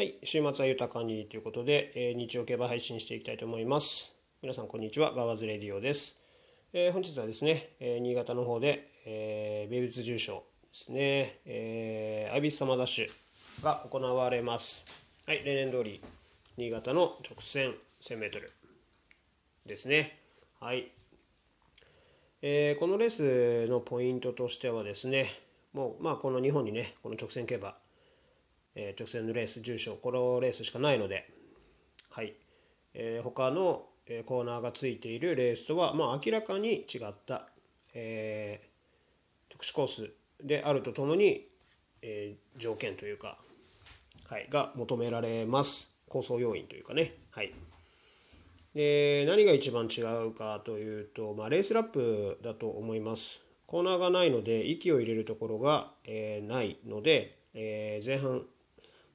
はい、週末は豊かにということで、えー日曜競馬配信していきたいと思います。皆さん、こんにちは。ババズレディオです。えー本日はですね、えー新潟の方で、えー名物重賞ですね、えーアイビスサマーダッシュが行われます。はい、例年通り、新潟の直線 1000m ですね。はい。えーこのレースのポイントとしてはですね、もう、まあ、この日本にね、この直線競馬、え直線のレース重賞このレースしかないので、はい。え他の、えコーナーがついているレースとは、まあ、明らかに違った、えー特殊コースであるとともに、えー条件というか、はい、が求められます。構想要因というかね、はい、で何が一番違うかというと、まあ、レースラップだと思います。コーナーがないので息を入れるところが、えーないので、え前半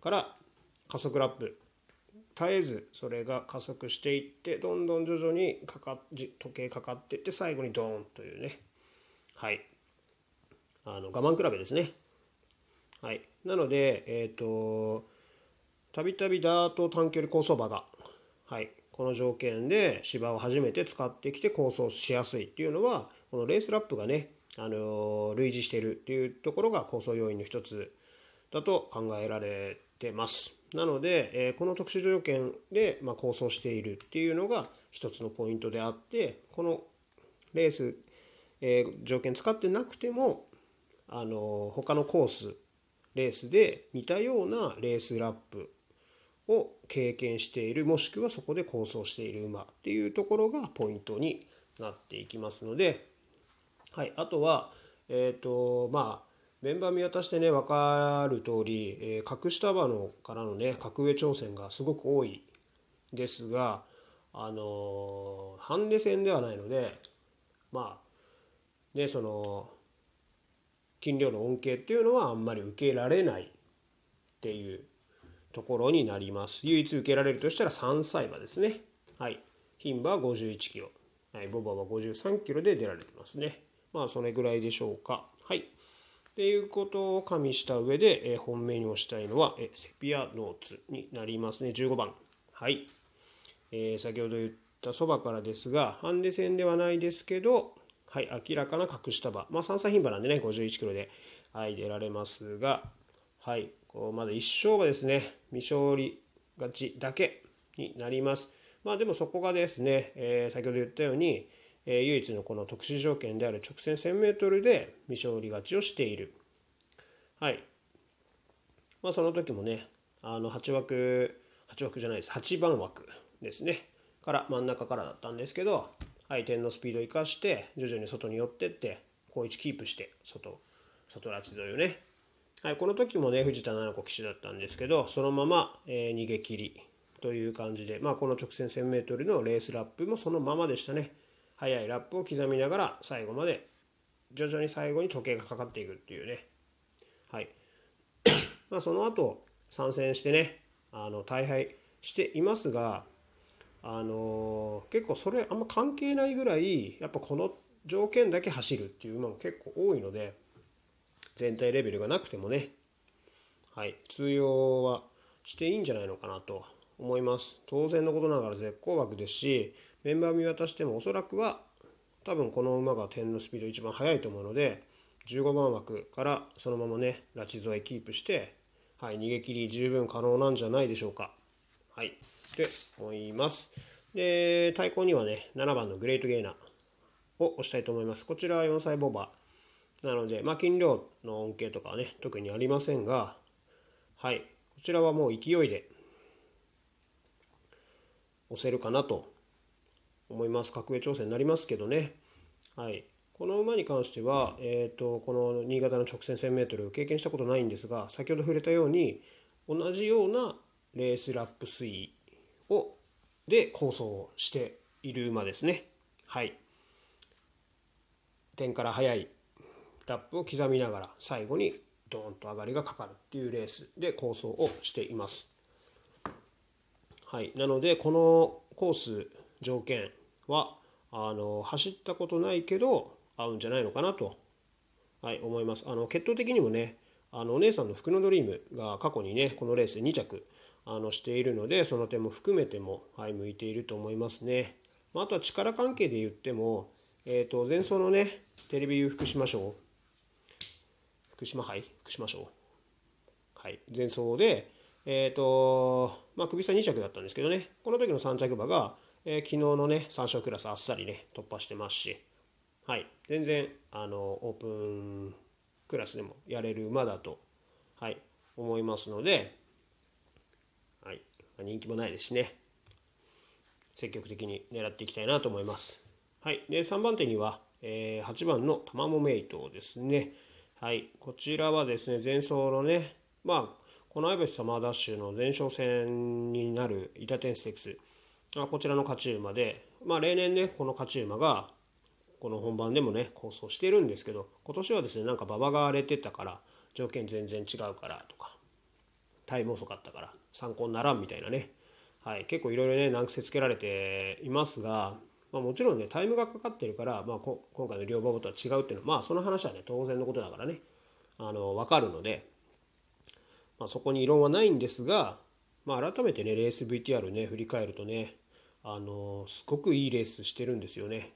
から加速ラップ。絶えずそれが加速していってどんどん徐々にかか時計かかっていって最後にドーンというね。はい。あの我慢比べですね。はい。なのでえっ、とたびたびダート短距離高走馬が、はい、この条件で芝を初めて使ってきて構想しやすいっていうのはこのレースラップがね、あの類似してるっていうところが構想要因の一つだと考えられてます。なので、えーこの特殊条件で、まあ、構想しているっていうのが一つのポイントであってこのレース、えー条件使ってなくてもあの他のコースレースで似たようなレースラップを経験しているもしくはそこで構想している馬っていうところがポイントになっていきますので、はい、あとはえっ、とまあメンバー見渡してね分かる通り、えー格下馬のからのね格上挑戦がすごく多いですがあのーハンデ戦ではないのでまあねその金量の恩恵っていうのはあんまり受けられないっていうところになります。唯一受けられるとしたら3歳馬ですね。はい。牝馬は51キロ、はい、ボバは53キロで出られてますね。まあそれぐらいでしょうか。はい。っていうことを加味した上で、えー本命に押したいのは、えセピアノーツになりますね。15番。はい、えー先ほど言ったそばからですがハンデ戦ではないですけどはい明らかな格下馬。まあ3歳牝馬なんでね51キロで、はい、出られますがはいこうまだ1勝がですね未勝利勝ちだけになります。まあでもそこがですね、えー先ほど言ったようにえ唯一のこの特殊条件である直線 1000m で未勝利勝ちをしている。はい。まあその時もね、あの8枠、8枠じゃないです、8番枠ですね。から真ん中からだったんですけど、はい、点のスピードを生かして徐々に外に寄ってって、好位置キープして外、外拉致沿いをね。はい、この時もね、藤田七子騎手だったんですけど、そのまま、えー逃げ切りという感じで、まあこの直線 1000m のレースラップもそのままでしたね。速いラップを刻みながら最後まで徐々に最後に時計がかかっていくっていうね。はい。まあその後参戦してねあの大敗していますがあの結構それあんま関係ないぐらいやっぱこの条件だけ走るっていう馬も結構多いので全体レベルがなくてもね。はい。通用はしていいんじゃないのかなと思います。当然のことながら絶好枠ですしメンバー見渡してもおそらくは多分この馬が点のスピード一番速いと思うので15番枠からそのままね拉致添えキープして、はい、逃げ切り十分可能なんじゃないでしょうか。はい、って思います。で対抗にはね7番のグレートゲイナーを押したいと思います。こちらは4歳ボーバーなので、まあ、金量の恩恵とかはね特にありませんが、はい、こちらはもう勢いで押せるかなと思います。格上挑戦になりますけどね、はい、この馬に関しては、えー、とこの新潟の直線 1000m 経験したことないんですが先ほど触れたように同じようなレースラップ推移をで構想をしている馬ですね。はい、点から速いラップを刻みながら最後にドーンと上がりがかかるっていうレースで構想をしています。はい、なのでこのコース条件はあの走ったことないけど合うんじゃないのかなと、はい、思います。あの血統的にもねあのお姉さんの福のドリームが過去にねこのレース2着あのしているのでその点も含めても、はい、向いていると思いますね。まあ、とは力関係で言っても、えーと、前走のねテレビ福島賞福島杯？福島賞はい前走でえっ、ー、とまあ首差2着だったんですけどねこの時の3着馬が、えー、昨日のね3勝クラスあっさりね突破してますし。はい。全然あのオープンクラスでもやれる馬だとはい思いますので。はい。人気もないですしね。積極的に狙っていきたいなと思います。はい、で3番手には、えー、8番のタマモメイトですね。はい、こちらはですね前走のねまあこのアイベスサマーダッシュの前哨戦になるイタテンステクスこちらの勝ち馬で、まあ、例年ねこの勝ち馬がこの本番でもね構想してるんですけど今年はですねなんか馬場が荒れてたから条件全然違うからとかタイム遅かったから参考にならんみたいなね。はい、結構いろいろね難癖つけられていますが、まあ、もちろんねタイムがかかってるから、まあ、こ今回の両馬場とは違うっていうのはまあその話はね当然のことだからねあの分かるので、まあ、そこに異論はないんですが、まあ、改めてねレース VTR ね振り返るとねあのすごくいいレースしてるんですよね。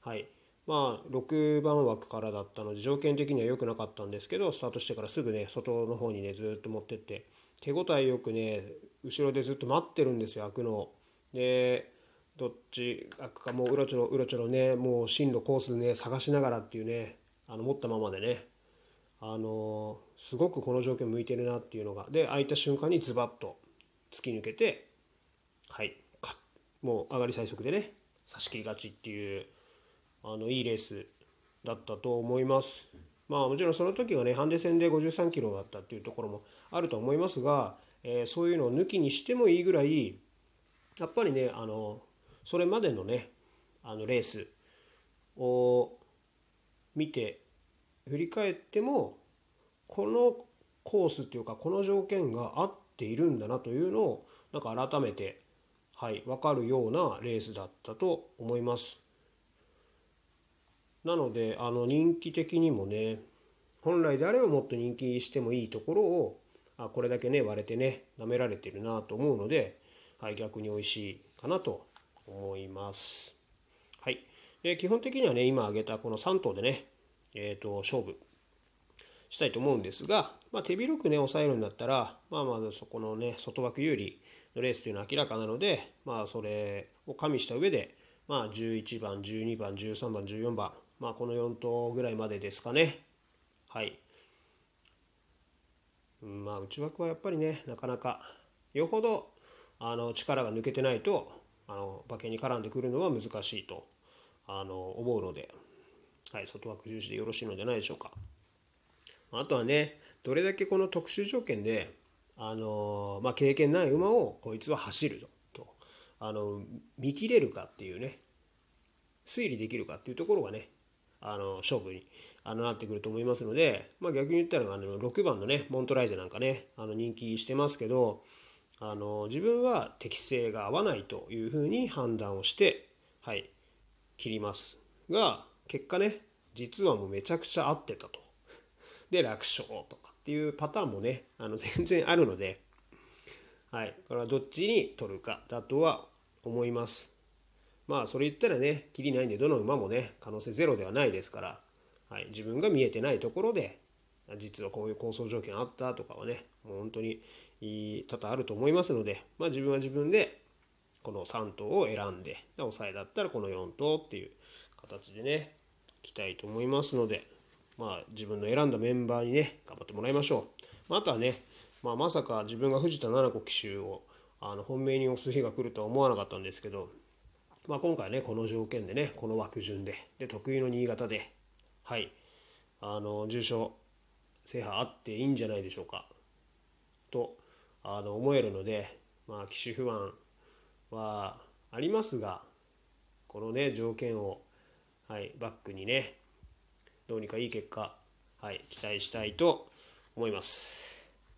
はいまあ、6番枠からだったので条件的には良くなかったんですけどスタートしてからすぐね外の方にねずっと持ってって手応えよくね後ろでずっと待ってるんですよ開くのを。でどっち開くかもううろちょろうろちょろねもう進路コースね探しながらっていうねあの持ったままでねあのすごくこの条件向いてるなっていうのがで開いた瞬間にズバッと突き抜けてはいもう上がり最速でね差し切り勝ちっていうあのいいレースだったと思います。まあもちろんその時がねハンデ戦で53キロだったっていうところもあると思いますが、えー、そういうのを抜きにしてもいいぐらいやっぱりねあのそれまでのねあのレースを見て振り返ってもこのコースっていうかこの条件が合っているんだなというのをなんか改めてはい分かるようなレースだったと思います。なのであの人気的にもね本来であればもっと人気してもいいところをあこれだけね割れてね舐められてるなと思うので、はい、逆に美味しいかなと思います。はい、で基本的にはね今挙げたこの3頭でね、えーと、勝負したいと思うんですが、まあ、手広くね抑えるんだったら、まあ、まずそこのね外枠有利レースというのは明らかなので、まあ、それを加味した上で、まあ、11番12番13番14番まあ、この4頭ぐらいまでですかね。はい。まあ、内枠はやっぱりね、なかなか、よほどあの力が抜けてないと、あの馬券に絡んでくるのは難しいとあの思うので、はい、外枠重視でよろしいのではないでしょうか。あとはね、どれだけこの特殊条件で、あのまあ、経験ない馬をこいつは走るぞと。あの見切れるかっていうね。推理できるかっていうところがねあの勝負にあのなってくると思いますので、まあ、逆に言ったらあの6番のねモントライゼなんかねあの人気してますけどあの自分は適性が合わないというふうに判断をしてはい切りますが結果ね実はもうめちゃくちゃ合ってたと。で楽勝とか。っていうパターンもねあの 全然あるのではいこれはどっちに取るかだとは思います。まあそれ言ったらねきりないんでどの馬もね可能性ゼロではないですから、はい、自分が見えてないところで実はこういう構想条件あったとかはねもう本当に多々あると思いますので、まあ、自分は自分でこの3頭を選んで抑えだったらこの4頭っていう形でねいきたいと思いますので、まあ、自分の選んだメンバーにね頑張ってもらいましょう、まあ、あとはね、まあ、まさか自分が藤田七子騎手をあの本命に押す日が来るとは思わなかったんですけどまあ、今回ねこの条件でねこの枠順でで得意の新潟ではいあの重賞制覇あっていいんじゃないでしょうかとあの思えるのでまあ機種不安はありますがこのね条件を、はい、バックにねどうにかいい結果、はい、期待したいと思います。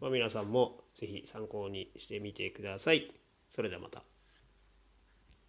まあ、皆さんもぜひ参考にしてみてください。それではまた。